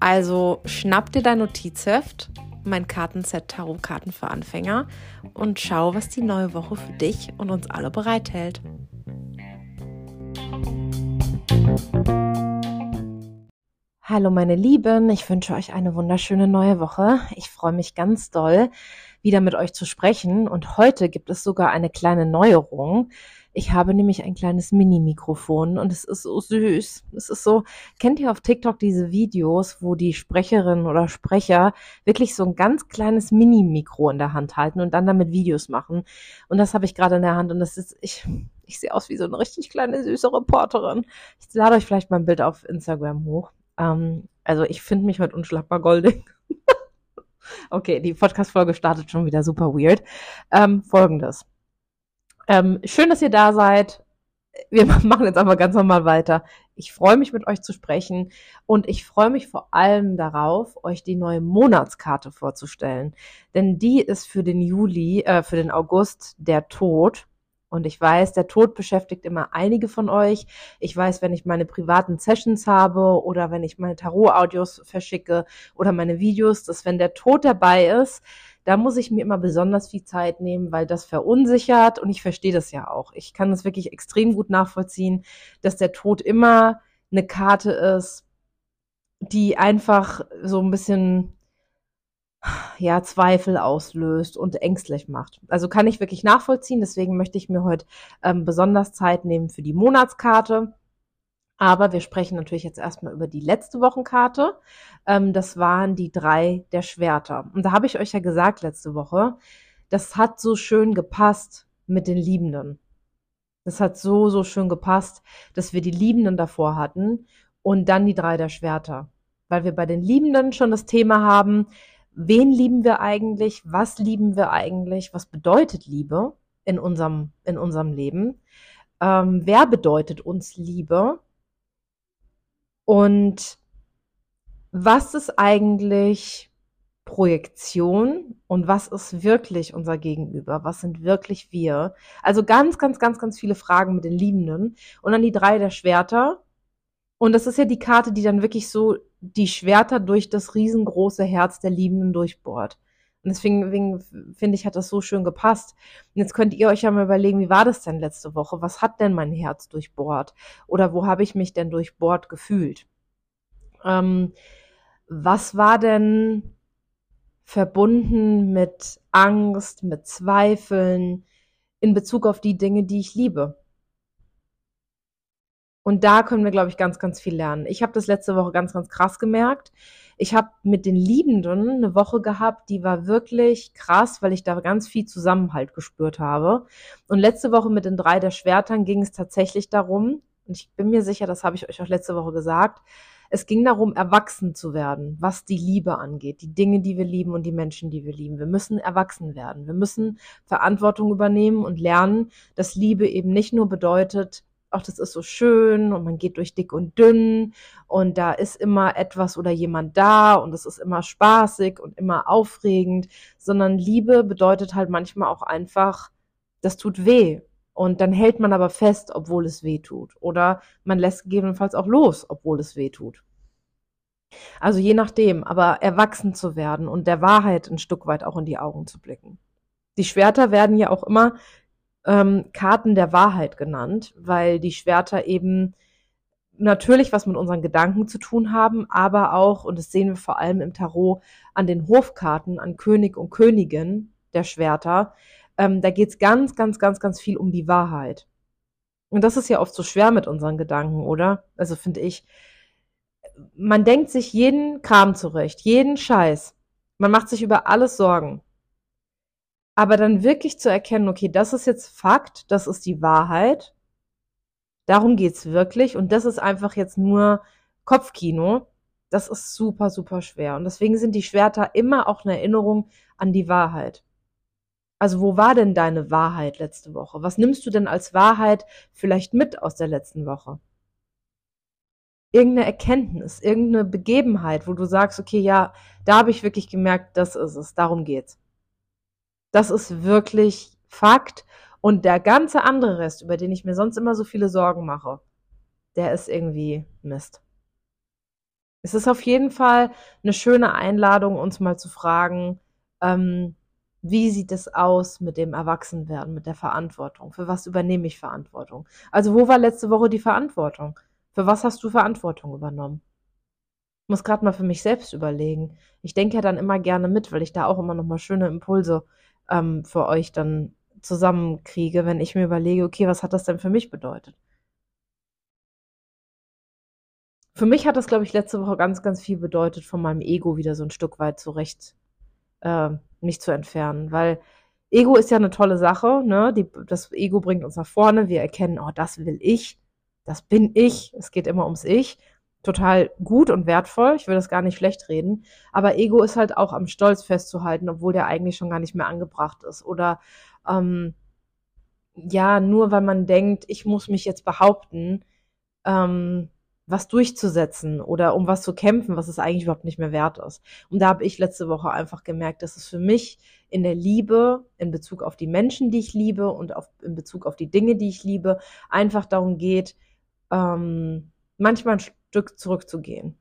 Also schnapp dir dein Notizheft, mein Kartenset Tarotkarten für Anfänger und schau, was die neue Woche für dich und uns alle bereithält. Hallo meine Lieben, ich wünsche euch eine wunderschöne neue Woche. Ich freue mich ganz doll, wieder mit euch zu sprechen und heute gibt es sogar eine kleine Neuerung. Ich habe nämlich ein kleines Mini-Mikrofon und es ist so süß. Es ist so, kennt ihr auf TikTok diese Videos, wo die Sprecherin oder Sprecher wirklich so ein ganz kleines Mini-Mikro in der Hand halten und dann damit Videos machen? Und das habe ich gerade in der Hand und das ist, ich, ich sehe aus wie so eine richtig kleine süße Reporterin. Ich lade euch vielleicht mal ein Bild auf Instagram hoch. Ähm, also ich finde mich heute unschlagbar goldig. okay, die Podcast-Folge startet schon wieder super weird. Ähm, Folgendes. Ähm, schön, dass ihr da seid. Wir machen jetzt einfach ganz normal weiter. Ich freue mich, mit euch zu sprechen und ich freue mich vor allem darauf, euch die neue Monatskarte vorzustellen. Denn die ist für den Juli, äh, für den August der Tod. Und ich weiß, der Tod beschäftigt immer einige von euch. Ich weiß, wenn ich meine privaten Sessions habe oder wenn ich meine Tarot-Audios verschicke oder meine Videos, dass wenn der Tod dabei ist, da muss ich mir immer besonders viel Zeit nehmen, weil das verunsichert und ich verstehe das ja auch. Ich kann das wirklich extrem gut nachvollziehen, dass der Tod immer eine Karte ist, die einfach so ein bisschen ja, Zweifel auslöst und ängstlich macht. Also kann ich wirklich nachvollziehen. Deswegen möchte ich mir heute ähm, besonders Zeit nehmen für die Monatskarte. Aber wir sprechen natürlich jetzt erstmal über die letzte Wochenkarte. Ähm, das waren die drei der Schwerter. Und da habe ich euch ja gesagt letzte Woche, das hat so schön gepasst mit den Liebenden. Das hat so, so schön gepasst, dass wir die Liebenden davor hatten und dann die drei der Schwerter. Weil wir bei den Liebenden schon das Thema haben, wen lieben wir eigentlich, was lieben wir eigentlich, was bedeutet Liebe in unserem, in unserem Leben, ähm, wer bedeutet uns Liebe und was ist eigentlich Projektion und was ist wirklich unser Gegenüber? Was sind wirklich wir? Also ganz, ganz, ganz, ganz viele Fragen mit den Liebenden. Und dann die drei der Schwerter. Und das ist ja die Karte, die dann wirklich so die Schwerter durch das riesengroße Herz der Liebenden durchbohrt. Und deswegen finde ich, hat das so schön gepasst. Und jetzt könnt ihr euch ja mal überlegen, wie war das denn letzte Woche? Was hat denn mein Herz durchbohrt? Oder wo habe ich mich denn durchbohrt gefühlt? Ähm, was war denn verbunden mit Angst, mit Zweifeln in Bezug auf die Dinge, die ich liebe? Und da können wir, glaube ich, ganz, ganz viel lernen. Ich habe das letzte Woche ganz, ganz krass gemerkt. Ich habe mit den Liebenden eine Woche gehabt, die war wirklich krass, weil ich da ganz viel Zusammenhalt gespürt habe. Und letzte Woche mit den drei der Schwertern ging es tatsächlich darum, und ich bin mir sicher, das habe ich euch auch letzte Woche gesagt, es ging darum, erwachsen zu werden, was die Liebe angeht, die Dinge, die wir lieben und die Menschen, die wir lieben. Wir müssen erwachsen werden. Wir müssen Verantwortung übernehmen und lernen, dass Liebe eben nicht nur bedeutet, ach, das ist so schön und man geht durch dick und dünn und da ist immer etwas oder jemand da und es ist immer spaßig und immer aufregend, sondern Liebe bedeutet halt manchmal auch einfach, das tut weh. Und dann hält man aber fest, obwohl es weh tut. Oder man lässt gegebenenfalls auch los, obwohl es weh tut. Also je nachdem, aber erwachsen zu werden und der Wahrheit ein Stück weit auch in die Augen zu blicken. Die Schwerter werden ja auch immer ähm, Karten der Wahrheit genannt, weil die Schwerter eben natürlich was mit unseren Gedanken zu tun haben, aber auch, und das sehen wir vor allem im Tarot, an den Hofkarten, an König und Königin der Schwerter, ähm, da geht's ganz, ganz, ganz, ganz viel um die Wahrheit. Und das ist ja oft so schwer mit unseren Gedanken, oder? Also finde ich, man denkt sich jeden Kram zurecht, jeden Scheiß. Man macht sich über alles Sorgen. Aber dann wirklich zu erkennen, okay, das ist jetzt Fakt, das ist die Wahrheit, darum geht's wirklich und das ist einfach jetzt nur Kopfkino, Das ist super, super schwer. Und deswegen sind die Schwerter immer auch eine Erinnerung an die Wahrheit. Also wo war denn deine Wahrheit letzte Woche? Was nimmst du denn als Wahrheit vielleicht mit aus der letzten Woche? Irgendeine Erkenntnis, irgendeine Begebenheit, wo du sagst, okay, ja, da habe ich wirklich gemerkt, das ist es, darum geht's. Das ist wirklich Fakt und der ganze andere Rest, über den ich mir sonst immer so viele Sorgen mache, der ist irgendwie Mist. Es ist auf jeden Fall eine schöne Einladung, uns mal zu fragen, ähm, wie sieht es aus mit dem Erwachsenwerden, mit der Verantwortung? Für was übernehme ich Verantwortung? Also wo war letzte Woche die Verantwortung? Für was hast du Verantwortung übernommen? Ich muss gerade mal für mich selbst überlegen. Ich denke ja dann immer gerne mit, weil ich da auch immer noch mal schöne Impulse ähm, für euch dann zusammenkriege, wenn ich mir überlege, okay, was hat das denn für mich bedeutet? Für mich hat das, glaube ich, letzte Woche ganz, ganz viel bedeutet, von meinem Ego wieder so ein Stück weit zurecht äh, mich zu entfernen, weil Ego ist ja eine tolle Sache, ne? Die, das Ego bringt uns nach vorne, wir erkennen, oh, das will ich, das bin ich, es geht immer ums Ich. Total gut und wertvoll, ich will das gar nicht schlecht reden, aber Ego ist halt auch am Stolz festzuhalten, obwohl der eigentlich schon gar nicht mehr angebracht ist. Oder ähm, ja, nur weil man denkt, ich muss mich jetzt behaupten, ähm, was durchzusetzen oder um was zu kämpfen, was es eigentlich überhaupt nicht mehr wert ist. Und da habe ich letzte Woche einfach gemerkt, dass es für mich in der Liebe, in Bezug auf die Menschen, die ich liebe und auf, in Bezug auf die Dinge, die ich liebe, einfach darum geht, ähm, manchmal Stück zurückzugehen.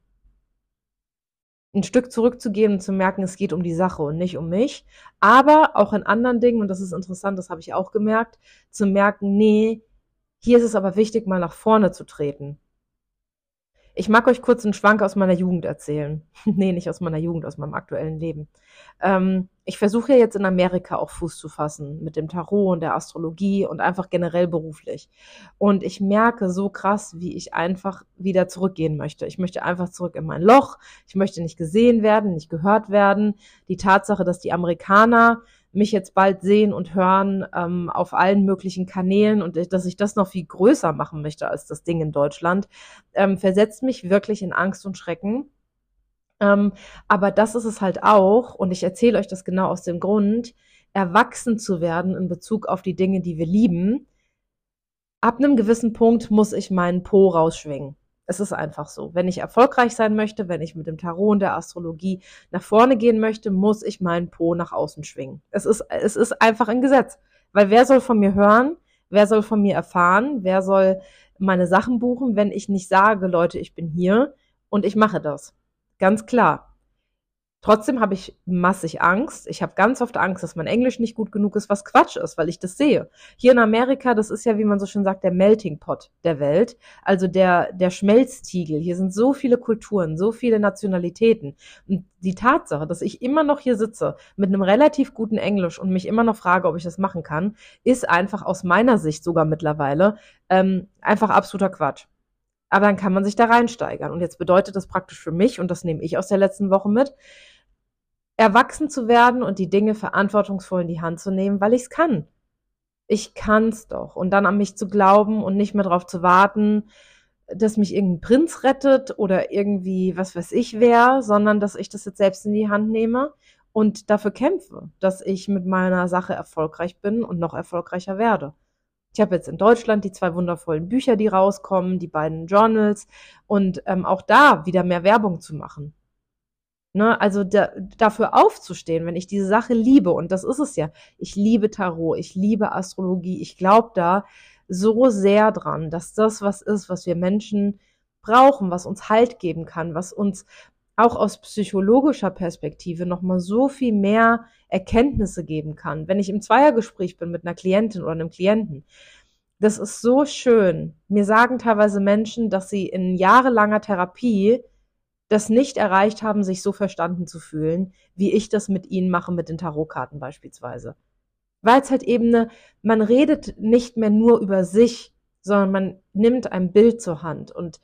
Ein Stück zurückzugehen und zu merken, es geht um die Sache und nicht um mich. Aber auch in anderen Dingen, und das ist interessant, das habe ich auch gemerkt, zu merken, nee, hier ist es aber wichtig, mal nach vorne zu treten ich mag euch kurz einen Schwank aus meiner Jugend erzählen. nee, nicht aus meiner Jugend, aus meinem aktuellen Leben. Ähm, ich versuche ja jetzt in Amerika auch Fuß zu fassen mit dem Tarot und der Astrologie und einfach generell beruflich. Und ich merke so krass, wie ich einfach wieder zurückgehen möchte. Ich möchte einfach zurück in mein Loch. Ich möchte nicht gesehen werden, nicht gehört werden. Die Tatsache, dass die Amerikaner mich jetzt bald sehen und hören ähm, auf allen möglichen Kanälen und dass ich das noch viel größer machen möchte als das Ding in Deutschland, ähm, versetzt mich wirklich in Angst und Schrecken. Ähm, aber das ist es halt auch, und ich erzähle euch das genau aus dem Grund, erwachsen zu werden in Bezug auf die Dinge, die wir lieben. Ab einem gewissen Punkt muss ich meinen Po rausschwingen. Es ist einfach so. Wenn ich erfolgreich sein möchte, wenn ich mit dem Tarot und der Astrologie nach vorne gehen möchte, muss ich meinen Po nach außen schwingen. Es ist, es ist einfach ein Gesetz. Weil wer soll von mir hören? Wer soll von mir erfahren? Wer soll meine Sachen buchen, wenn ich nicht sage, Leute, ich bin hier und ich mache das? Ganz klar. Trotzdem habe ich massig Angst. Ich habe ganz oft Angst, dass mein Englisch nicht gut genug ist, was Quatsch ist, weil ich das sehe. Hier in Amerika, das ist ja, wie man so schön sagt, der Melting Pot der Welt, also der, der Schmelztiegel. Hier sind so viele Kulturen, so viele Nationalitäten. Und die Tatsache, dass ich immer noch hier sitze mit einem relativ guten Englisch und mich immer noch frage, ob ich das machen kann, ist einfach aus meiner Sicht sogar mittlerweile ähm, einfach absoluter Quatsch. Aber dann kann man sich da reinsteigern. Und jetzt bedeutet das praktisch für mich, und das nehme ich aus der letzten Woche mit, erwachsen zu werden und die Dinge verantwortungsvoll in die Hand zu nehmen, weil ich es kann. Ich kann's doch. Und dann an mich zu glauben und nicht mehr darauf zu warten, dass mich irgendein Prinz rettet oder irgendwie was weiß ich wer, sondern dass ich das jetzt selbst in die Hand nehme und dafür kämpfe, dass ich mit meiner Sache erfolgreich bin und noch erfolgreicher werde. Ich habe jetzt in Deutschland die zwei wundervollen Bücher, die rauskommen, die beiden Journals und ähm, auch da wieder mehr Werbung zu machen. Ne, also da, dafür aufzustehen, wenn ich diese Sache liebe, und das ist es ja. Ich liebe Tarot, ich liebe Astrologie, ich glaube da so sehr dran, dass das was ist, was wir Menschen brauchen, was uns Halt geben kann, was uns auch aus psychologischer Perspektive nochmal so viel mehr Erkenntnisse geben kann. Wenn ich im Zweiergespräch bin mit einer Klientin oder einem Klienten, das ist so schön. Mir sagen teilweise Menschen, dass sie in jahrelanger Therapie das nicht erreicht haben, sich so verstanden zu fühlen, wie ich das mit ihnen mache mit den Tarotkarten beispielsweise. Weil es halt eben eine, man redet nicht mehr nur über sich, sondern man nimmt ein Bild zur Hand und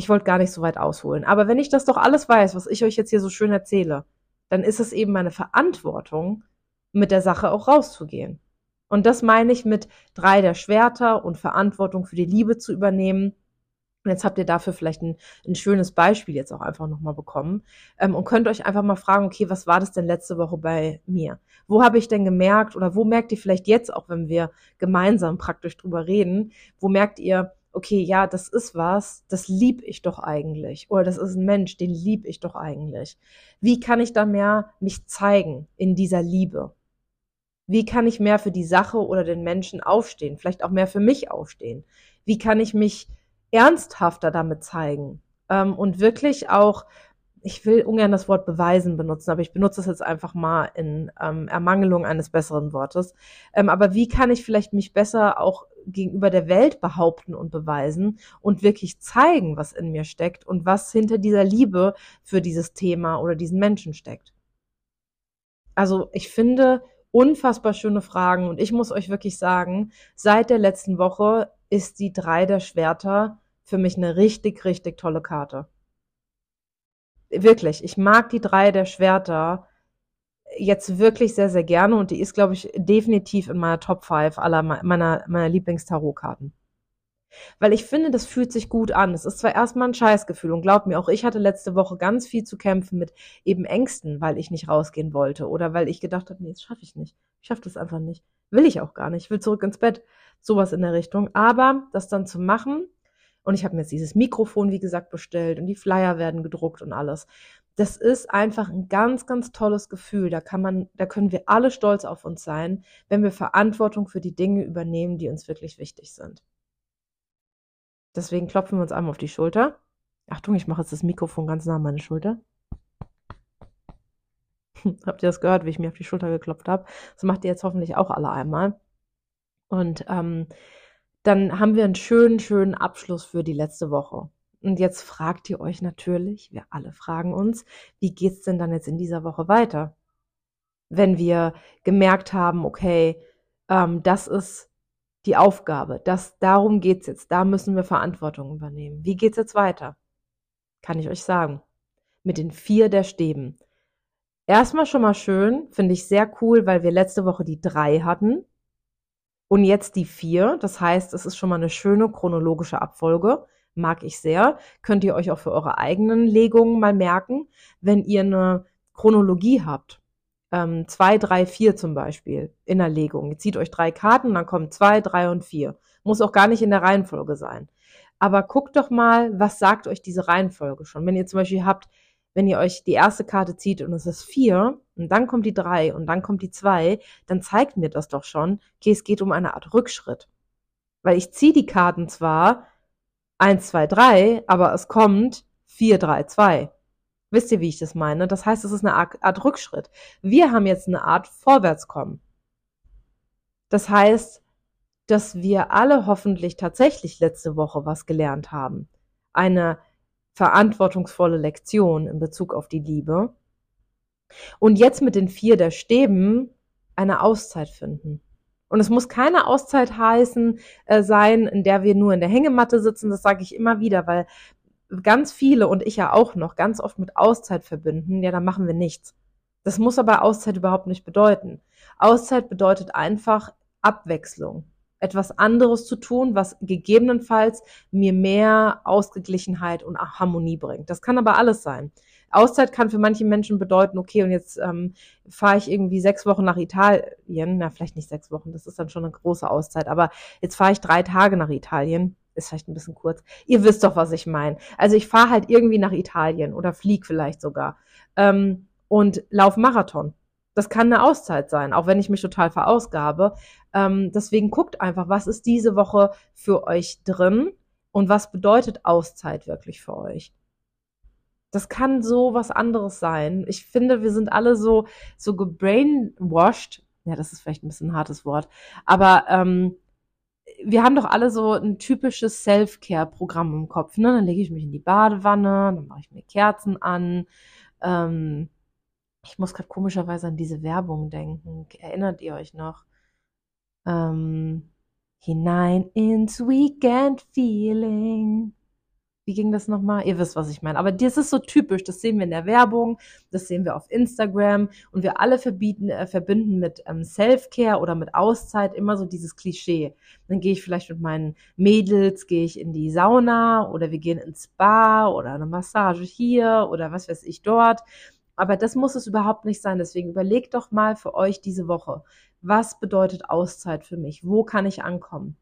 ich wollte gar nicht so weit ausholen. Aber wenn ich das doch alles weiß, was ich euch jetzt hier so schön erzähle, dann ist es eben meine Verantwortung, mit der Sache auch rauszugehen. Und das meine ich mit drei der Schwerter und Verantwortung für die Liebe zu übernehmen Und jetzt habt ihr dafür vielleicht ein, ein schönes Beispiel jetzt auch einfach nochmal bekommen ähm, und könnt euch einfach mal fragen, okay, was war das denn letzte Woche bei mir? Wo habe ich denn gemerkt oder wo merkt ihr vielleicht jetzt auch, wenn wir gemeinsam praktisch drüber reden, wo merkt ihr, okay, ja, das ist was, das lieb ich doch eigentlich. Oder das ist ein Mensch, den lieb ich doch eigentlich. Wie kann ich da mehr mich zeigen in dieser Liebe? Wie kann ich mehr für die Sache oder den Menschen aufstehen? Vielleicht auch mehr für mich aufstehen? Wie kann ich mich ernsthafter damit zeigen? Ähm, und wirklich auch, ich will ungern das Wort beweisen benutzen, aber ich benutze es jetzt einfach mal in ähm, Ermangelung eines besseren Wortes. Ähm, aber wie kann ich vielleicht mich besser auch gegenüber der Welt behaupten und beweisen und wirklich zeigen, was in mir steckt und was hinter dieser Liebe für dieses Thema oder diesen Menschen steckt. Also ich finde unfassbar schöne Fragen und ich muss euch wirklich sagen, seit der letzten Woche ist die drei der Schwerter für mich eine richtig, richtig tolle Karte. Wirklich, ich mag die drei der Schwerter jetzt wirklich sehr, sehr gerne und die ist, glaube ich, definitiv in meiner Top 5 aller meiner, meiner Lieblings-Tarotkarten. Weil ich finde, das fühlt sich gut an. Es ist zwar erstmal ein Scheißgefühl und glaub mir, auch ich hatte letzte Woche ganz viel zu kämpfen mit eben Ängsten, weil ich nicht rausgehen wollte oder weil ich gedacht habe, nee, das schaffe ich nicht. Ich schaffe das einfach nicht. Will ich auch gar nicht. Ich will zurück ins Bett. Sowas in der Richtung. Aber das dann zu machen, und ich habe mir jetzt dieses Mikrofon, wie gesagt, bestellt und die Flyer werden gedruckt und alles das ist einfach ein ganz, ganz tolles Gefühl. Da kann man, da können wir alle stolz auf uns sein, wenn wir Verantwortung für die Dinge übernehmen, die uns wirklich wichtig sind. Deswegen klopfen wir uns einmal auf die Schulter. Achtung, ich mache jetzt das Mikrofon ganz nah an meine Schulter. Habt ihr das gehört, wie ich mir auf die Schulter geklopft habe? Das macht ihr jetzt hoffentlich auch alle einmal. Und ähm, dann haben wir einen schönen, schönen Abschluss für die letzte Woche. Und jetzt fragt ihr euch natürlich, wir alle fragen uns, wie geht's denn dann jetzt in dieser Woche weiter? Wenn wir gemerkt haben, okay, ähm, das ist die Aufgabe, das, darum geht's jetzt, da müssen wir Verantwortung übernehmen. Wie geht's jetzt weiter? Kann ich euch sagen. Mit den vier der Stäben. Erstmal schon mal schön, finde ich sehr cool, weil wir letzte Woche die drei hatten und jetzt die vier. Das heißt, es ist schon mal eine schöne chronologische Abfolge mag ich sehr. Könnt ihr euch auch für eure eigenen Legungen mal merken, wenn ihr eine Chronologie habt. Ähm, zwei, drei, vier zum Beispiel in der Legung. Ihr zieht euch drei Karten, dann kommen zwei, drei und vier. Muss auch gar nicht in der Reihenfolge sein. Aber guckt doch mal, was sagt euch diese Reihenfolge schon. Wenn ihr zum Beispiel habt, wenn ihr euch die erste Karte zieht und es ist vier und dann kommt die drei und dann kommt die zwei, dann zeigt mir das doch schon, okay, es geht um eine Art Rückschritt. Weil ich ziehe die Karten zwar, 1, 2, 3, aber es kommt 4, 3, 2. Wisst ihr, wie ich das meine? Das heißt, es ist eine Art Rückschritt. Wir haben jetzt eine Art Vorwärtskommen. Das heißt, dass wir alle hoffentlich tatsächlich letzte Woche was gelernt haben. Eine verantwortungsvolle Lektion in Bezug auf die Liebe. Und jetzt mit den vier der Stäben eine Auszeit finden. Und es muss keine Auszeit heißen äh, sein, in der wir nur in der Hängematte sitzen. Das sage ich immer wieder, weil ganz viele und ich ja auch noch ganz oft mit Auszeit verbinden. Ja, da machen wir nichts. Das muss aber Auszeit überhaupt nicht bedeuten. Auszeit bedeutet einfach Abwechslung. Etwas anderes zu tun, was gegebenenfalls mir mehr Ausgeglichenheit und Harmonie bringt. Das kann aber alles sein. Auszeit kann für manche Menschen bedeuten, okay, und jetzt ähm, fahre ich irgendwie sechs Wochen nach Italien. Na, vielleicht nicht sechs Wochen, das ist dann schon eine große Auszeit, aber jetzt fahre ich drei Tage nach Italien. Ist vielleicht ein bisschen kurz. Ihr wisst doch, was ich meine. Also ich fahre halt irgendwie nach Italien oder flieg vielleicht sogar ähm, und lauf Marathon. Das kann eine Auszeit sein, auch wenn ich mich total verausgabe. Ähm, deswegen guckt einfach, was ist diese Woche für euch drin und was bedeutet Auszeit wirklich für euch. Das kann so was anderes sein. Ich finde, wir sind alle so, so gebrainwashed. Ja, das ist vielleicht ein bisschen ein hartes Wort. Aber ähm, wir haben doch alle so ein typisches Self-Care-Programm im Kopf. Ne? Dann lege ich mich in die Badewanne, dann mache ich mir Kerzen an. Ähm, ich muss gerade komischerweise an diese Werbung denken. Erinnert ihr euch noch? Ähm, hinein ins Weekend Feeling. Wie ging das nochmal? Ihr wisst, was ich meine. Aber das ist so typisch. Das sehen wir in der Werbung, das sehen wir auf Instagram und wir alle verbieten, äh, verbinden mit ähm, Self-Care oder mit Auszeit immer so dieses Klischee. Dann gehe ich vielleicht mit meinen Mädels, gehe ich in die Sauna oder wir gehen ins Spa oder eine Massage hier oder was weiß ich dort. Aber das muss es überhaupt nicht sein. Deswegen überlegt doch mal für euch diese Woche, was bedeutet Auszeit für mich? Wo kann ich ankommen?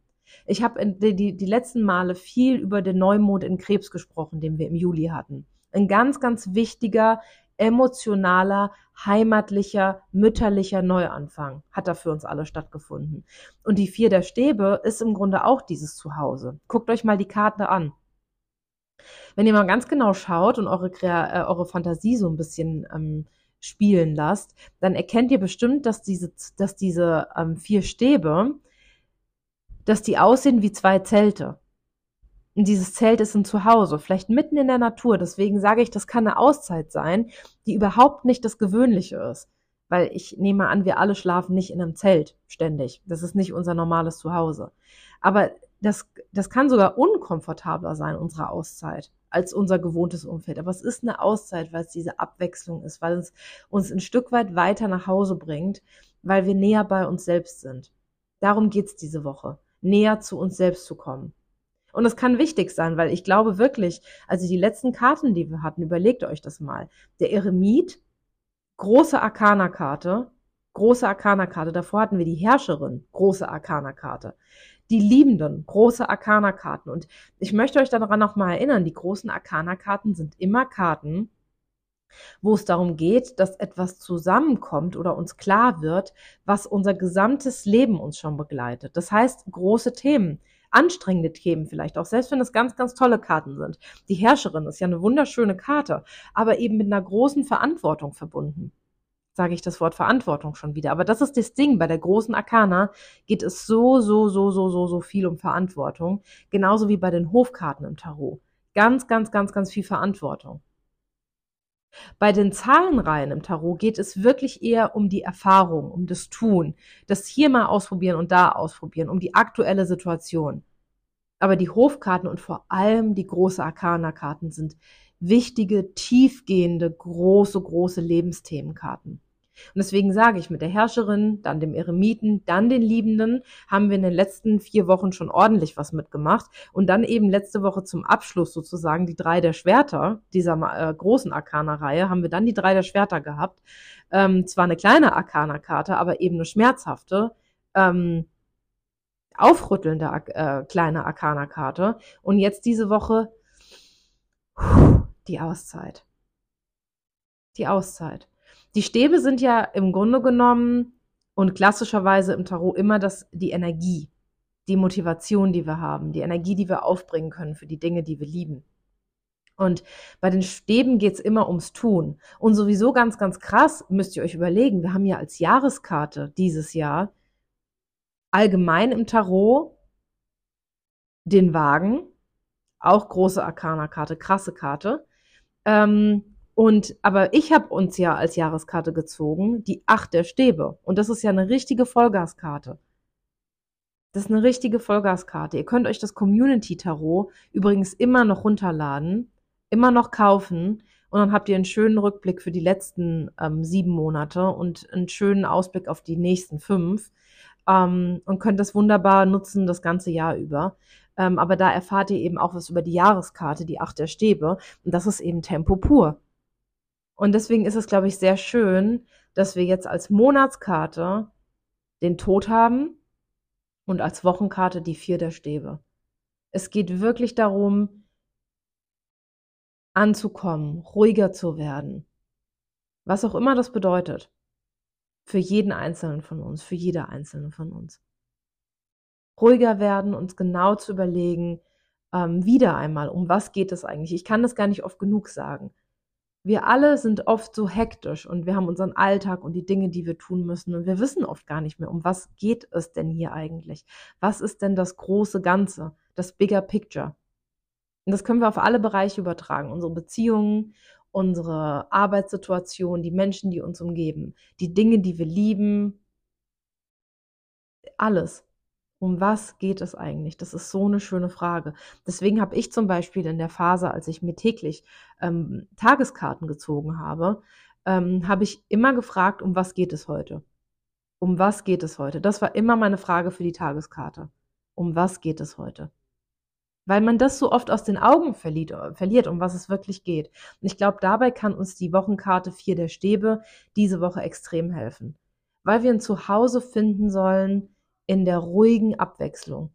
Ich habe die, die, die letzten Male viel über den Neumond in Krebs gesprochen, den wir im Juli hatten. Ein ganz, ganz wichtiger, emotionaler, heimatlicher, mütterlicher Neuanfang hat da für uns alle stattgefunden. Und die Vier der Stäbe ist im Grunde auch dieses Zuhause. Guckt euch mal die Karte an. Wenn ihr mal ganz genau schaut und eure, äh, eure Fantasie so ein bisschen ähm, spielen lasst, dann erkennt ihr bestimmt, dass diese, dass diese ähm, vier Stäbe dass die aussehen wie zwei Zelte. Und dieses Zelt ist ein Zuhause, vielleicht mitten in der Natur. Deswegen sage ich, das kann eine Auszeit sein, die überhaupt nicht das Gewöhnliche ist. Weil ich nehme an, wir alle schlafen nicht in einem Zelt ständig. Das ist nicht unser normales Zuhause. Aber das, das kann sogar unkomfortabler sein, unsere Auszeit, als unser gewohntes Umfeld. Aber es ist eine Auszeit, weil es diese Abwechslung ist, weil es uns ein Stück weit weiter nach Hause bringt, weil wir näher bei uns selbst sind. Darum geht's diese Woche näher zu uns selbst zu kommen. Und das kann wichtig sein, weil ich glaube wirklich, also die letzten Karten, die wir hatten, überlegt euch das mal. Der Eremit, große Arcana-Karte, große Arcana-Karte. Davor hatten wir die Herrscherin, große Arcana-Karte. Die Liebenden, große Arcana-Karten. Und ich möchte euch daran nochmal erinnern, die großen Arcana-Karten sind immer Karten, wo es darum geht, dass etwas zusammenkommt oder uns klar wird, was unser gesamtes Leben uns schon begleitet. Das heißt, große Themen, anstrengende Themen vielleicht auch, selbst wenn es ganz, ganz tolle Karten sind. Die Herrscherin ist ja eine wunderschöne Karte, aber eben mit einer großen Verantwortung verbunden. Sage ich das Wort Verantwortung schon wieder. Aber das ist das Ding. Bei der großen Arkana geht es so, so, so, so, so, so viel um Verantwortung. Genauso wie bei den Hofkarten im Tarot. Ganz, ganz, ganz, ganz viel Verantwortung. Bei den Zahlenreihen im Tarot geht es wirklich eher um die Erfahrung, um das Tun, das hier mal ausprobieren und da ausprobieren, um die aktuelle Situation. Aber die Hofkarten und vor allem die große Arkana-Karten sind wichtige, tiefgehende, große, große Lebensthemenkarten. Und deswegen sage ich, mit der Herrscherin, dann dem Eremiten, dann den Liebenden, haben wir in den letzten vier Wochen schon ordentlich was mitgemacht. Und dann eben letzte Woche zum Abschluss sozusagen die drei der Schwerter dieser äh, großen Arkana-Reihe, haben wir dann die drei der Schwerter gehabt. Ähm, zwar eine kleine Arkana-Karte, aber eben eine schmerzhafte, ähm, aufrüttelnde äh, kleine Arkana-Karte. Und jetzt diese Woche die Auszeit. Die Auszeit. Die Stäbe sind ja im Grunde genommen und klassischerweise im Tarot immer das, die Energie, die Motivation, die wir haben, die Energie, die wir aufbringen können für die Dinge, die wir lieben. Und bei den Stäben geht's immer ums Tun. Und sowieso ganz, ganz krass, müsst ihr euch überlegen, wir haben ja als Jahreskarte dieses Jahr allgemein im Tarot den Wagen, auch große Arcana-Karte, krasse Karte. Ähm, und aber ich habe uns ja als Jahreskarte gezogen die Acht der Stäbe. Und das ist ja eine richtige Vollgaskarte. Das ist eine richtige Vollgaskarte. Ihr könnt euch das Community Tarot übrigens immer noch runterladen, immer noch kaufen. Und dann habt ihr einen schönen Rückblick für die letzten ähm, sieben Monate und einen schönen Ausblick auf die nächsten fünf. Ähm, und könnt das wunderbar nutzen das ganze Jahr über. Ähm, aber da erfahrt ihr eben auch was über die Jahreskarte, die Acht der Stäbe. Und das ist eben Tempo pur. Und deswegen ist es, glaube ich, sehr schön, dass wir jetzt als Monatskarte den Tod haben und als Wochenkarte die vier der Stäbe. Es geht wirklich darum, anzukommen, ruhiger zu werden. Was auch immer das bedeutet. Für jeden Einzelnen von uns, für jede Einzelne von uns. Ruhiger werden, uns genau zu überlegen, ähm, wieder einmal, um was geht es eigentlich? Ich kann das gar nicht oft genug sagen wir alle sind oft so hektisch und wir haben unseren Alltag und die Dinge, die wir tun müssen und wir wissen oft gar nicht mehr, um was geht es denn hier eigentlich? Was ist denn das große Ganze, das Bigger Picture? Und das können wir auf alle Bereiche übertragen, unsere Beziehungen, unsere Arbeitssituation, die Menschen, die uns umgeben, die Dinge, die wir lieben, alles. Um was geht es eigentlich? Das ist so eine schöne Frage. Deswegen habe ich zum Beispiel in der Phase, als ich mir täglich ähm, Tageskarten gezogen habe, ähm, habe ich immer gefragt, um was geht es heute? Um was geht es heute? Das war immer meine Frage für die Tageskarte. Um was geht es heute? Weil man das so oft aus den Augen verliert, verliert um was es wirklich geht. Und ich glaube, dabei kann uns die Wochenkarte 4 der Stäbe diese Woche extrem helfen. Weil wir ein Zuhause finden sollen, in der ruhigen Abwechslung.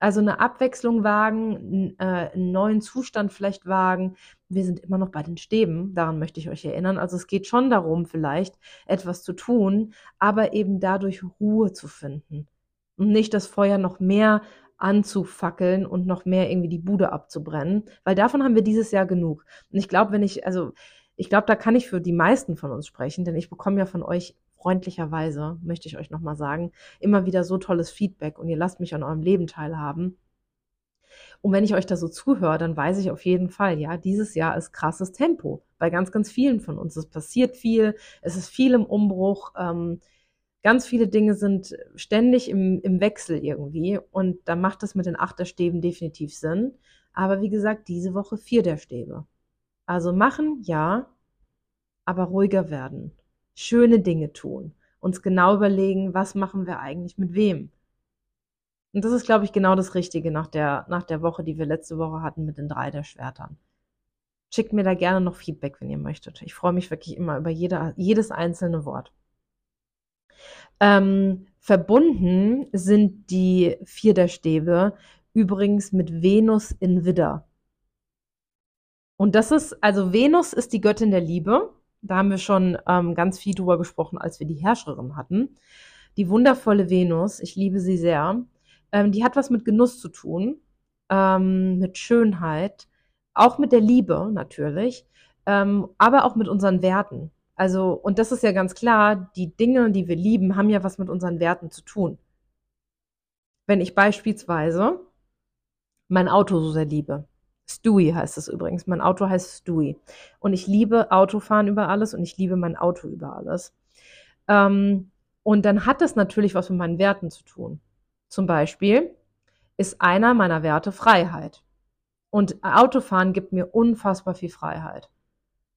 Also eine Abwechslung wagen, äh, einen neuen Zustand vielleicht wagen. Wir sind immer noch bei den Stäben, daran möchte ich euch erinnern. Also es geht schon darum, vielleicht etwas zu tun, aber eben dadurch Ruhe zu finden. Und nicht das Feuer noch mehr anzufackeln und noch mehr irgendwie die Bude abzubrennen, weil davon haben wir dieses Jahr genug. Und ich glaube, wenn ich, also ich glaube, da kann ich für die meisten von uns sprechen, denn ich bekomme ja von euch freundlicherweise, möchte ich euch nochmal sagen, immer wieder so tolles Feedback und ihr lasst mich an eurem Leben teilhaben. Und wenn ich euch da so zuhöre, dann weiß ich auf jeden Fall, ja, dieses Jahr ist krasses Tempo bei ganz, ganz vielen von uns. Es passiert viel, es ist viel im Umbruch. Ähm, ganz viele Dinge sind ständig im, im Wechsel irgendwie und da macht es mit den Achterstäben definitiv Sinn. Aber wie gesagt, diese Woche vier der Stäbe. Also machen, ja, aber ruhiger werden schöne Dinge tun, uns genau überlegen, was machen wir eigentlich mit wem. Und das ist, glaube ich, genau das Richtige nach der, nach der Woche, die wir letzte Woche hatten mit den drei der Schwertern. Schickt mir da gerne noch Feedback, wenn ihr möchtet. Ich freue mich wirklich immer über jede, jedes einzelne Wort. Ähm, verbunden sind die vier der Stäbe übrigens mit Venus in Widder. Und das ist, also Venus ist die Göttin der Liebe da haben wir schon ähm, ganz viel drüber gesprochen, als wir die Herrscherin hatten. Die wundervolle Venus, ich liebe sie sehr. Ähm, die hat was mit Genuss zu tun, ähm, mit Schönheit, auch mit der Liebe natürlich, ähm, aber auch mit unseren Werten. Also, und das ist ja ganz klar, die Dinge, die wir lieben, haben ja was mit unseren Werten zu tun. Wenn ich beispielsweise mein Auto so sehr liebe, Stewie heißt es übrigens. Mein Auto heißt Stewie. Und ich liebe Autofahren über alles und ich liebe mein Auto über alles. Ähm, und dann hat das natürlich was mit meinen Werten zu tun. Zum Beispiel ist einer meiner Werte Freiheit. Und Autofahren gibt mir unfassbar viel Freiheit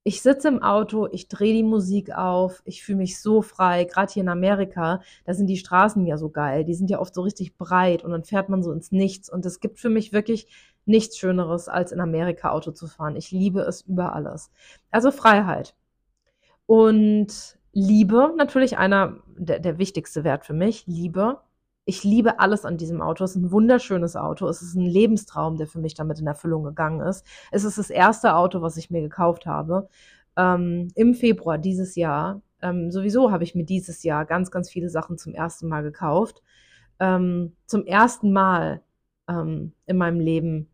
ich sitze im Auto, ich drehe die Musik auf, ich fühle mich so frei. Gerade hier in Amerika, da sind die Straßen ja so geil. Die sind ja oft so richtig breit und dann fährt man so ins Nichts. Und es gibt für mich wirklich nichts Schöneres, als in Amerika Auto zu fahren. Ich liebe es über alles. Also Freiheit. Und Liebe, natürlich einer der, der wichtigste Wert für mich. Liebe ich liebe alles an diesem Auto. Es ist ein wunderschönes Auto. Es ist ein Lebenstraum, der für mich damit in Erfüllung gegangen ist. Es ist das erste Auto, was ich mir gekauft habe. Ähm, Im Februar dieses Jahr. Ähm, sowieso habe ich mir dieses Jahr ganz, ganz viele Sachen zum ersten Mal gekauft. Ähm, zum ersten Mal ähm, in meinem Leben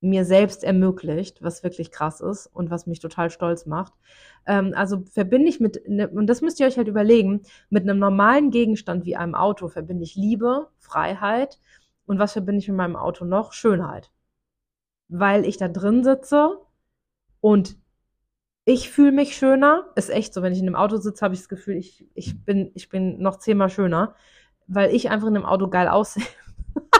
mir selbst ermöglicht, was wirklich krass ist und was mich total stolz macht. Ähm, also verbinde ich mit, ne, und das müsst ihr euch halt überlegen, mit einem normalen Gegenstand wie einem Auto verbinde ich Liebe, Freiheit und was verbinde ich mit meinem Auto noch? Schönheit. Weil ich da drin sitze und ich fühle mich schöner. Ist echt so, wenn ich in einem Auto sitze, habe ich das Gefühl, ich, ich, bin, ich bin noch zehnmal schöner, weil ich einfach in einem Auto geil aussehe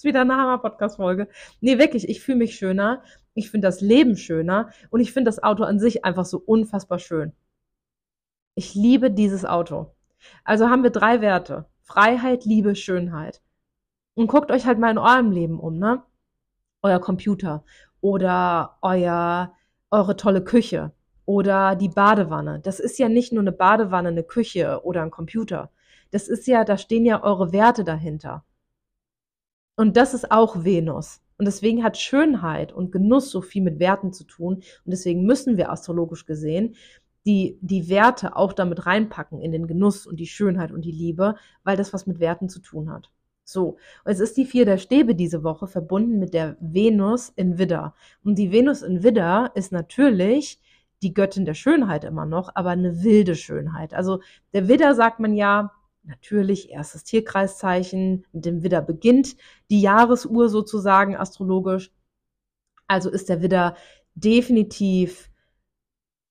ist wieder eine Hammer-Podcast-Folge. Nee, wirklich, ich fühle mich schöner. Ich finde das Leben schöner. Und ich finde das Auto an sich einfach so unfassbar schön. Ich liebe dieses Auto. Also haben wir drei Werte. Freiheit, Liebe, Schönheit. Und guckt euch halt mal in eurem Leben um, ne? Euer Computer oder euer, eure tolle Küche oder die Badewanne. Das ist ja nicht nur eine Badewanne, eine Küche oder ein Computer. Das ist ja, da stehen ja eure Werte dahinter. Und das ist auch Venus. Und deswegen hat Schönheit und Genuss so viel mit Werten zu tun. Und deswegen müssen wir astrologisch gesehen die, die Werte auch damit reinpacken in den Genuss und die Schönheit und die Liebe, weil das was mit Werten zu tun hat. So, und es ist die vier der Stäbe diese Woche verbunden mit der Venus in Widder. Und die Venus in Widder ist natürlich die Göttin der Schönheit immer noch, aber eine wilde Schönheit. Also der Widder sagt man ja, natürlich erstes Tierkreiszeichen, mit dem Widder beginnt die Jahresuhr sozusagen astrologisch. Also ist der Widder definitiv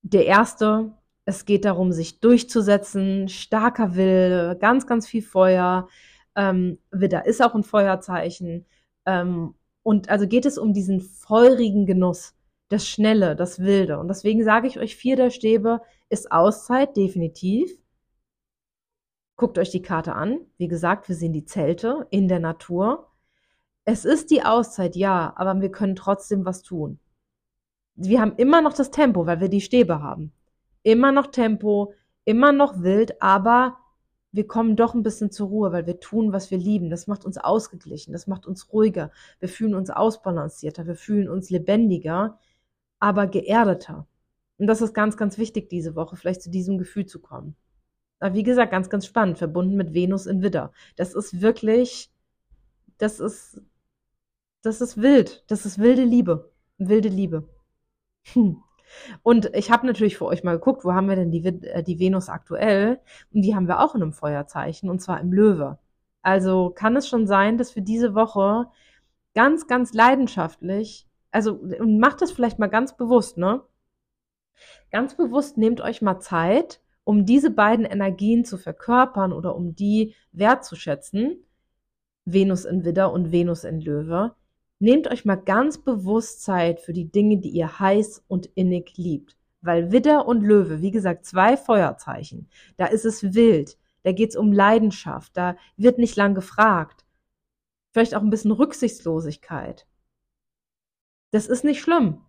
der erste. Es geht darum, sich durchzusetzen, starker Wille, ganz, ganz viel Feuer, Ähm, Widder ist auch ein Feuerzeichen. Ähm, und also geht es um diesen feurigen Genuss, das Schnelle, das Wilde. Und deswegen sage ich euch, vier der Stäbe ist Auszeit, definitiv. Guckt euch die Karte an. Wie gesagt, wir sehen die Zelte in der Natur. Es ist die Auszeit, ja, aber wir können trotzdem was tun. Wir haben immer noch das Tempo, weil wir die Stäbe haben. Immer noch Tempo, immer noch wild, aber wir kommen doch ein bisschen zur Ruhe, weil wir tun, was wir lieben. Das macht uns ausgeglichen, das macht uns ruhiger. Wir fühlen uns ausbalancierter, wir fühlen uns lebendiger, aber geerdeter. Und das ist ganz, ganz wichtig diese Woche, vielleicht zu diesem Gefühl zu kommen. Wie gesagt, ganz, ganz spannend, verbunden mit Venus in Widder. Das ist wirklich, das ist, das ist wild. Das ist wilde Liebe. Wilde Liebe. Hm. Und ich habe natürlich für euch mal geguckt, wo haben wir denn die, äh, die Venus aktuell? Und die haben wir auch in einem Feuerzeichen, und zwar im Löwe. Also kann es schon sein, dass wir diese Woche ganz, ganz leidenschaftlich, also macht das vielleicht mal ganz bewusst, ne? Ganz bewusst nehmt euch mal Zeit, um diese beiden Energien zu verkörpern oder um die wertzuschätzen. Venus in Widder und Venus in Löwe. Nehmt euch mal ganz bewusst Zeit für die Dinge, die ihr heiß und innig liebt. Weil Widder und Löwe, wie gesagt, zwei Feuerzeichen. Da ist es wild. Da geht's um Leidenschaft. Da wird nicht lang gefragt. Vielleicht auch ein bisschen Rücksichtslosigkeit. Das ist nicht schlimm.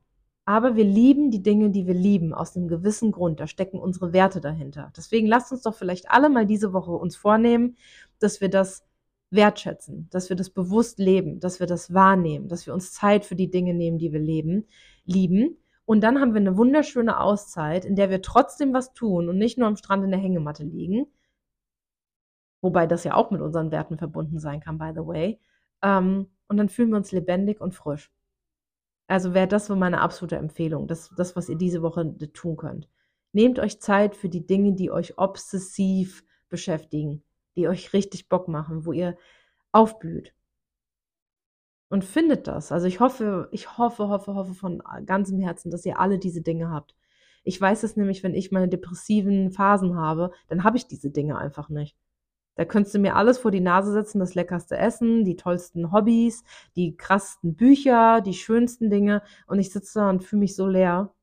Aber wir lieben die Dinge, die wir lieben, aus einem gewissen Grund. Da stecken unsere Werte dahinter. Deswegen lasst uns doch vielleicht alle mal diese Woche uns vornehmen, dass wir das wertschätzen, dass wir das bewusst leben, dass wir das wahrnehmen, dass wir uns Zeit für die Dinge nehmen, die wir leben, lieben. Und dann haben wir eine wunderschöne Auszeit, in der wir trotzdem was tun und nicht nur am Strand in der Hängematte liegen. Wobei das ja auch mit unseren Werten verbunden sein kann, by the way. Ähm, und dann fühlen wir uns lebendig und frisch. Also wäre das so meine absolute Empfehlung, das, das, was ihr diese Woche tun könnt. Nehmt euch Zeit für die Dinge, die euch obsessiv beschäftigen die euch richtig Bock machen, wo ihr aufblüht. Und findet das. Also ich hoffe, ich hoffe, hoffe, hoffe von ganzem Herzen, dass ihr alle diese Dinge habt. Ich weiß es nämlich, wenn ich meine depressiven Phasen habe, dann habe ich diese Dinge einfach nicht. Da könntest du mir alles vor die Nase setzen, das leckerste Essen, die tollsten Hobbys, die krassesten Bücher, die schönsten Dinge und ich sitze da und fühle mich so leer.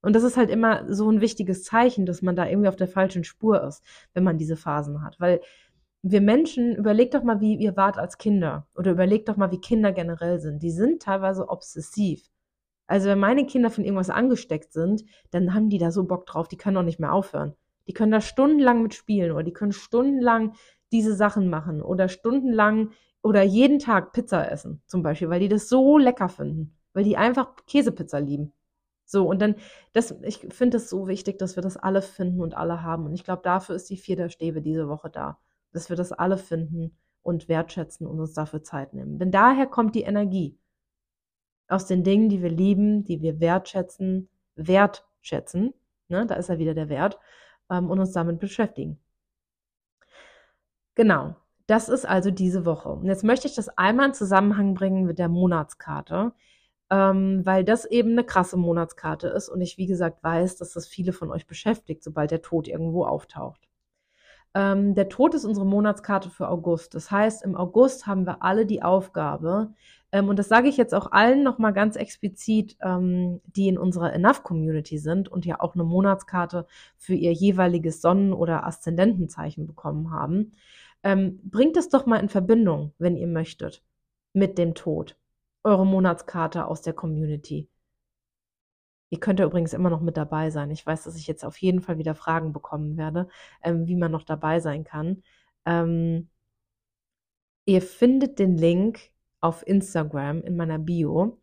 Und das ist halt immer so ein wichtiges Zeichen, dass man da irgendwie auf der falschen Spur ist, wenn man diese Phasen hat. Weil wir Menschen, überlegt doch mal, wie ihr wart als Kinder. Oder überlegt doch mal, wie Kinder generell sind. Die sind teilweise obsessiv. Also wenn meine Kinder von irgendwas angesteckt sind, dann haben die da so Bock drauf, die können auch nicht mehr aufhören. Die können da stundenlang mitspielen oder die können stundenlang diese Sachen machen oder stundenlang oder jeden Tag Pizza essen, zum Beispiel, weil die das so lecker finden, weil die einfach Käsepizza lieben. So, und dann, das, ich finde es so wichtig, dass wir das alle finden und alle haben. Und ich glaube, dafür ist die Vier Stäbe diese Woche da. Dass wir das alle finden und wertschätzen und uns dafür Zeit nehmen. Denn daher kommt die Energie. Aus den Dingen, die wir lieben, die wir wertschätzen, wertschätzen, ne, da ist ja wieder der Wert, ähm, und uns damit beschäftigen. Genau. Das ist also diese Woche. Und jetzt möchte ich das einmal in Zusammenhang bringen mit der Monatskarte ähm, weil das eben eine krasse Monatskarte ist und ich, wie gesagt, weiß, dass das viele von euch beschäftigt, sobald der Tod irgendwo auftaucht. Ähm, der Tod ist unsere Monatskarte für August. Das heißt, im August haben wir alle die Aufgabe, ähm, und das sage ich jetzt auch allen nochmal ganz explizit, ähm, die in unserer Enough-Community sind und ja auch eine Monatskarte für ihr jeweiliges Sonnen- oder Aszendentenzeichen bekommen haben. Ähm, bringt es doch mal in Verbindung, wenn ihr möchtet, mit dem Tod eure Monatskarte aus der Community. Ihr könnt ja übrigens immer noch mit dabei sein. Ich weiß, dass ich jetzt auf jeden Fall wieder Fragen bekommen werde, ähm, wie man noch dabei sein kann. Ähm, ihr findet den Link auf Instagram in meiner Bio.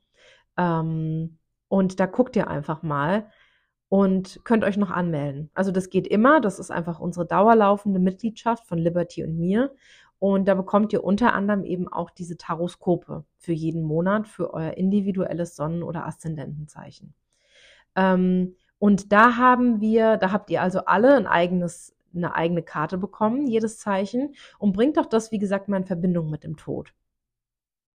Ähm, und da guckt ihr einfach mal und könnt euch noch anmelden. Also das geht immer. Das ist einfach unsere dauerlaufende Mitgliedschaft von Liberty und mir. Und da bekommt ihr unter anderem eben auch diese Taroskope für jeden Monat für euer individuelles Sonnen- oder Aszendentenzeichen. Ähm, und da haben wir, da habt ihr also alle ein eigenes, eine eigene Karte bekommen, jedes Zeichen, und bringt doch das, wie gesagt, mal in Verbindung mit dem Tod.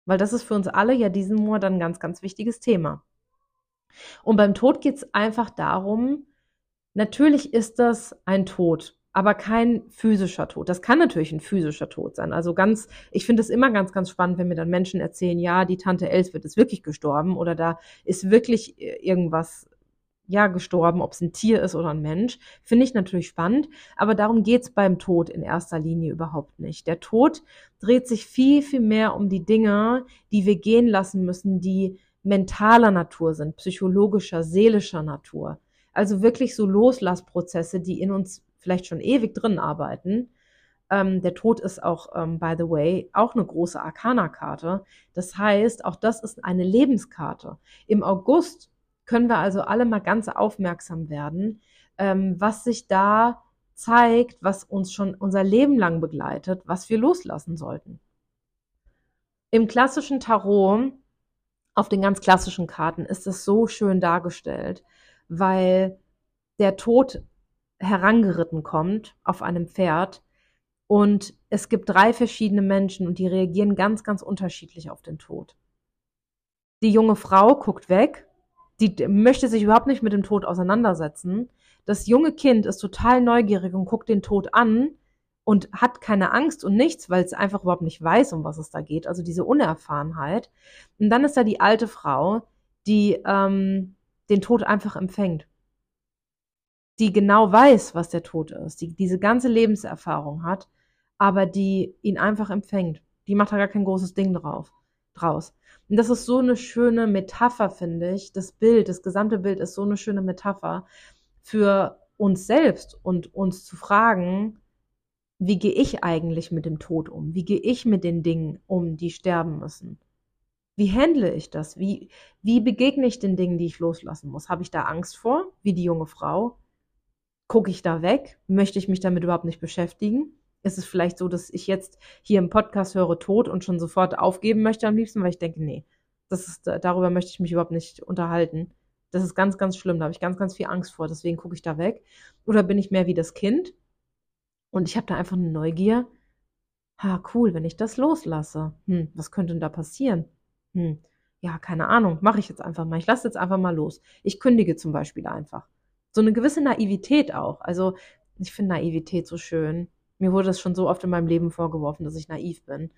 Weil das ist für uns alle ja diesen Monat ein ganz, ganz wichtiges Thema. Und beim Tod geht es einfach darum, natürlich ist das ein Tod aber kein physischer Tod. Das kann natürlich ein physischer Tod sein. Also ganz, ich finde es immer ganz, ganz spannend, wenn mir dann Menschen erzählen, ja, die Tante Elsbeth ist wirklich gestorben oder da ist wirklich äh, irgendwas ja gestorben, ob es ein Tier ist oder ein Mensch, finde ich natürlich spannend, aber darum geht's beim Tod in erster Linie überhaupt nicht. Der Tod dreht sich viel, viel mehr um die Dinge, die wir gehen lassen müssen, die mentaler Natur sind, psychologischer, seelischer Natur. Also wirklich so Loslassprozesse, die in uns vielleicht schon ewig drin arbeiten. Ähm, der Tod ist auch, ähm, by the way, auch eine große Arcana-Karte. Das heißt, auch das ist eine Lebenskarte. Im August können wir also alle mal ganz aufmerksam werden, ähm, was sich da zeigt, was uns schon unser Leben lang begleitet, was wir loslassen sollten. Im klassischen Tarot, auf den ganz klassischen Karten, ist es so schön dargestellt, weil der Tod herangeritten kommt auf einem Pferd und es gibt drei verschiedene Menschen und die reagieren ganz, ganz unterschiedlich auf den Tod. Die junge Frau guckt weg, die möchte sich überhaupt nicht mit dem Tod auseinandersetzen. Das junge Kind ist total neugierig und guckt den Tod an und hat keine Angst und nichts, weil es einfach überhaupt nicht weiß, um was es da geht. Also diese Unerfahrenheit. Und dann ist da die alte Frau, die ähm, den Tod einfach empfängt die genau weiß, was der Tod ist, die diese ganze Lebenserfahrung hat, aber die ihn einfach empfängt. Die macht da gar kein großes Ding drauf, draus. Und das ist so eine schöne Metapher, finde ich. Das Bild, das gesamte Bild ist so eine schöne Metapher für uns selbst und uns zu fragen, wie gehe ich eigentlich mit dem Tod um? Wie gehe ich mit den Dingen um, die sterben müssen? Wie handle ich das? Wie, wie begegne ich den Dingen, die ich loslassen muss? Habe ich da Angst vor, wie die junge Frau? gucke ich da weg? Möchte ich mich damit überhaupt nicht beschäftigen? Ist es vielleicht so, dass ich jetzt hier im Podcast höre Tod und schon sofort aufgeben möchte am liebsten, weil ich denke, nee, das ist, darüber möchte ich mich überhaupt nicht unterhalten. Das ist ganz, ganz schlimm. Da habe ich ganz, ganz viel Angst vor. Deswegen gucke ich da weg. Oder bin ich mehr wie das Kind? Und ich habe da einfach eine Neugier. Ha, cool, wenn ich das loslasse. Hm, was könnte denn da passieren? Hm, ja, keine Ahnung. Mache ich jetzt einfach mal. Ich lasse jetzt einfach mal los. Ich kündige zum Beispiel einfach so eine gewisse Naivität auch. Also ich finde Naivität so schön. Mir wurde das schon so oft in meinem Leben vorgeworfen, dass ich naiv bin.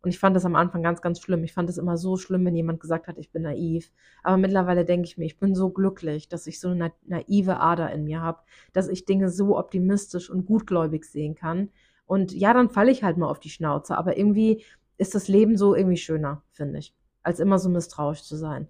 Und ich fand das am Anfang ganz, ganz schlimm. Ich fand es immer so schlimm, wenn jemand gesagt hat, ich bin naiv. Aber mittlerweile denke ich mir, ich bin so glücklich, dass ich so eine naive Ader in mir habe, dass ich Dinge so optimistisch und gutgläubig sehen kann. Und ja, dann falle ich halt mal auf die Schnauze. Aber irgendwie ist das Leben so irgendwie schöner, finde ich, als immer so misstrauisch zu sein.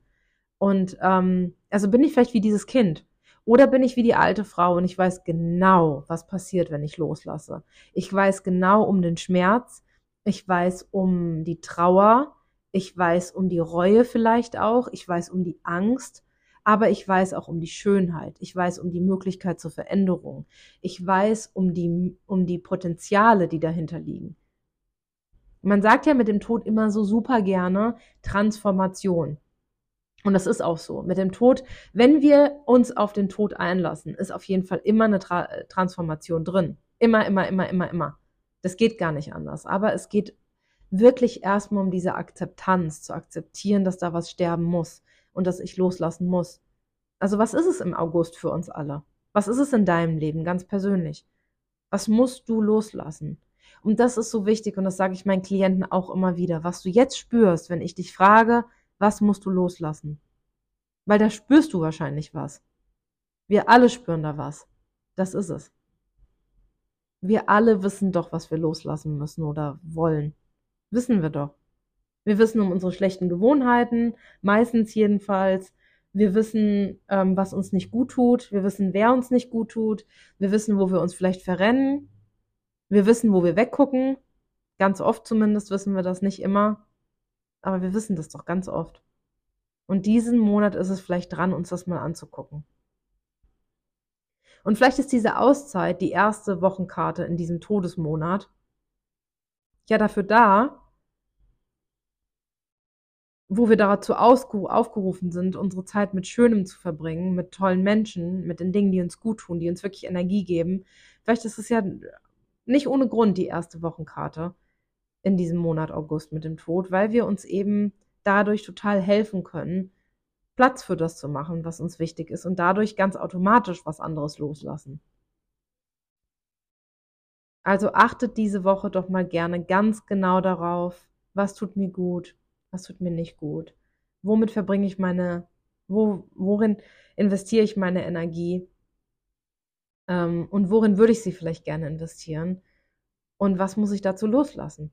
Und ähm, also bin ich vielleicht wie dieses Kind, oder bin ich wie die alte Frau und ich weiß genau, was passiert, wenn ich loslasse. Ich weiß genau um den Schmerz, ich weiß um die Trauer, ich weiß um die Reue vielleicht auch, ich weiß um die Angst, aber ich weiß auch um die Schönheit, ich weiß um die Möglichkeit zur Veränderung, ich weiß um die, um die Potenziale, die dahinter liegen. Man sagt ja mit dem Tod immer so super gerne Transformation. Und das ist auch so. Mit dem Tod, wenn wir uns auf den Tod einlassen, ist auf jeden Fall immer eine Tra Transformation drin. Immer, immer, immer, immer, immer. Das geht gar nicht anders. Aber es geht wirklich erstmal um diese Akzeptanz, zu akzeptieren, dass da was sterben muss und dass ich loslassen muss. Also was ist es im August für uns alle? Was ist es in deinem Leben ganz persönlich? Was musst du loslassen? Und das ist so wichtig und das sage ich meinen Klienten auch immer wieder. Was du jetzt spürst, wenn ich dich frage, was musst du loslassen? Weil da spürst du wahrscheinlich was. Wir alle spüren da was. Das ist es. Wir alle wissen doch, was wir loslassen müssen oder wollen. Wissen wir doch. Wir wissen um unsere schlechten Gewohnheiten, meistens jedenfalls. Wir wissen, ähm, was uns nicht gut tut. Wir wissen, wer uns nicht gut tut. Wir wissen, wo wir uns vielleicht verrennen. Wir wissen, wo wir weggucken. Ganz oft zumindest wissen wir das nicht immer. Aber wir wissen das doch ganz oft. Und diesen Monat ist es vielleicht dran, uns das mal anzugucken. Und vielleicht ist diese Auszeit, die erste Wochenkarte in diesem Todesmonat, ja dafür da, wo wir dazu aufgerufen sind, unsere Zeit mit Schönem zu verbringen, mit tollen Menschen, mit den Dingen, die uns gut tun, die uns wirklich Energie geben. Vielleicht ist es ja nicht ohne Grund die erste Wochenkarte in diesem Monat August mit dem Tod, weil wir uns eben dadurch total helfen können, Platz für das zu machen, was uns wichtig ist und dadurch ganz automatisch was anderes loslassen. Also achtet diese Woche doch mal gerne ganz genau darauf, was tut mir gut, was tut mir nicht gut. Womit verbringe ich meine, wo, worin investiere ich meine Energie? Ähm, und worin würde ich sie vielleicht gerne investieren? Und was muss ich dazu loslassen?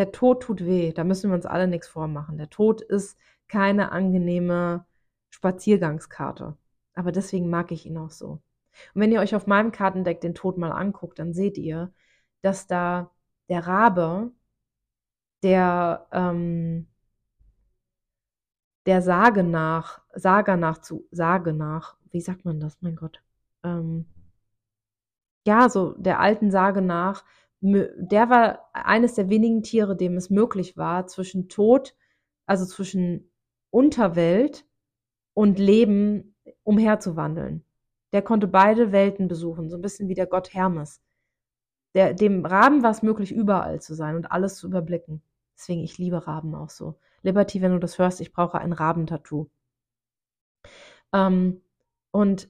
Der Tod tut weh, da müssen wir uns alle nichts vormachen. Der Tod ist keine angenehme Spaziergangskarte. Aber deswegen mag ich ihn auch so. Und wenn ihr euch auf meinem Kartendeck den Tod mal anguckt, dann seht ihr, dass da der Rabe, der, ähm, der Sage nach, Sage nach zu, Sage nach, wie sagt man das, mein Gott? Ähm, ja, so der alten Sage nach, der war eines der wenigen Tiere, dem es möglich war, zwischen Tod, also zwischen Unterwelt und Leben umherzuwandeln. Der konnte beide Welten besuchen, so ein bisschen wie der Gott Hermes. Der, dem Raben war es möglich, überall zu sein und alles zu überblicken. Deswegen, ich liebe Raben auch so. Liberty, wenn du das hörst, ich brauche ein Rabentattoo. Ähm, und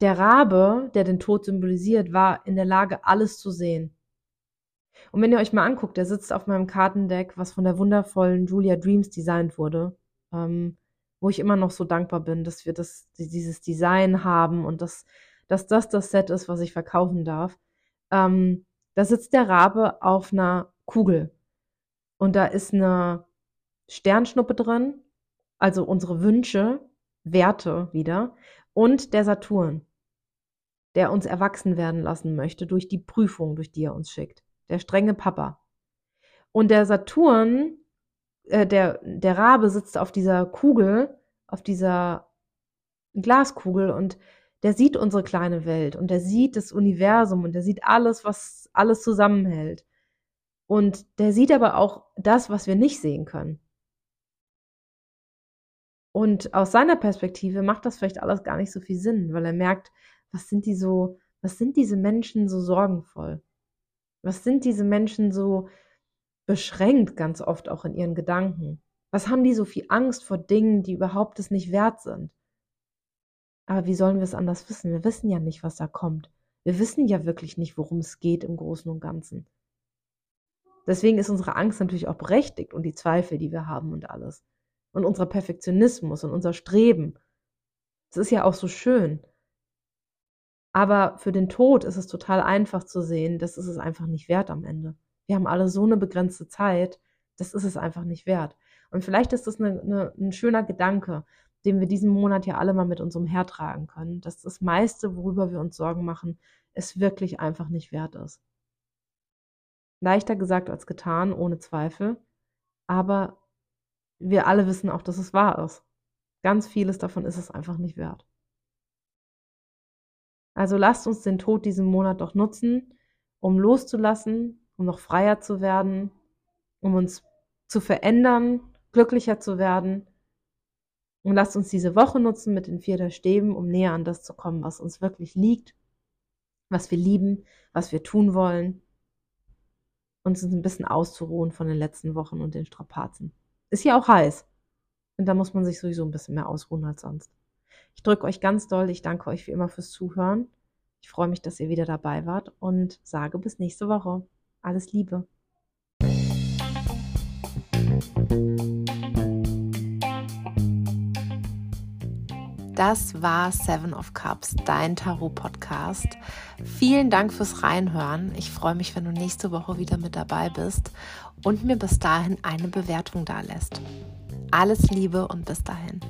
der Rabe, der den Tod symbolisiert, war in der Lage, alles zu sehen. Und wenn ihr euch mal anguckt, der sitzt auf meinem Kartendeck, was von der wundervollen Julia Dreams designt wurde, ähm, wo ich immer noch so dankbar bin, dass wir das, dieses Design haben und dass, dass das das Set ist, was ich verkaufen darf. Ähm, da sitzt der Rabe auf einer Kugel und da ist eine Sternschnuppe drin, also unsere Wünsche, Werte wieder und der Saturn, der uns erwachsen werden lassen möchte durch die Prüfung, durch die er uns schickt. Der strenge Papa. Und der Saturn äh, der, der Rabe sitzt auf dieser Kugel, auf dieser Glaskugel und der sieht unsere kleine Welt und der sieht das Universum und der sieht alles, was alles zusammenhält. Und der sieht aber auch das, was wir nicht sehen können. Und aus seiner Perspektive macht das vielleicht alles gar nicht so viel Sinn, weil er merkt, was sind die so, was sind diese Menschen so sorgenvoll? Was sind diese Menschen so beschränkt ganz oft auch in ihren Gedanken. Was haben die so viel Angst vor Dingen, die überhaupt es nicht wert sind? Aber wie sollen wir es anders wissen? Wir wissen ja nicht, was da kommt. Wir wissen ja wirklich nicht, worum es geht im Großen und Ganzen. Deswegen ist unsere Angst natürlich auch berechtigt und die Zweifel, die wir haben und alles. Und unser Perfektionismus und unser Streben. Es ist ja auch so schön. Aber für den Tod ist es total einfach zu sehen, das ist es einfach nicht wert am Ende wir haben alle so eine begrenzte Zeit, das ist es einfach nicht wert. Und vielleicht ist das eine, eine, ein schöner Gedanke, den wir diesen Monat ja alle mal mit uns umhertragen können, dass das meiste, worüber wir uns Sorgen machen, es wirklich einfach nicht wert ist. Leichter gesagt als getan, ohne Zweifel, aber wir alle wissen auch, dass es wahr ist. Ganz vieles davon ist es einfach nicht wert. Also lasst uns den Tod diesen Monat doch nutzen, um loszulassen, um noch freier zu werden, um uns zu verändern, glücklicher zu werden. Und lasst uns diese Woche nutzen mit den vier der Stäben, um näher an das zu kommen, was uns wirklich liegt, was wir lieben, was wir tun wollen. Uns ein bisschen auszuruhen von den letzten Wochen und den Strapazen. Ist ja auch heiß. Und da muss man sich sowieso ein bisschen mehr ausruhen als sonst. Ich drücke euch ganz doll. Ich danke euch wie immer fürs Zuhören. Ich freue mich, dass ihr wieder dabei wart und sage bis nächste Woche. Alles Liebe. Das war Seven of Cups, dein Tarot-Podcast. Vielen Dank fürs Reinhören. Ich freue mich, wenn du nächste Woche wieder mit dabei bist und mir bis dahin eine Bewertung da lässt. Alles Liebe und bis dahin.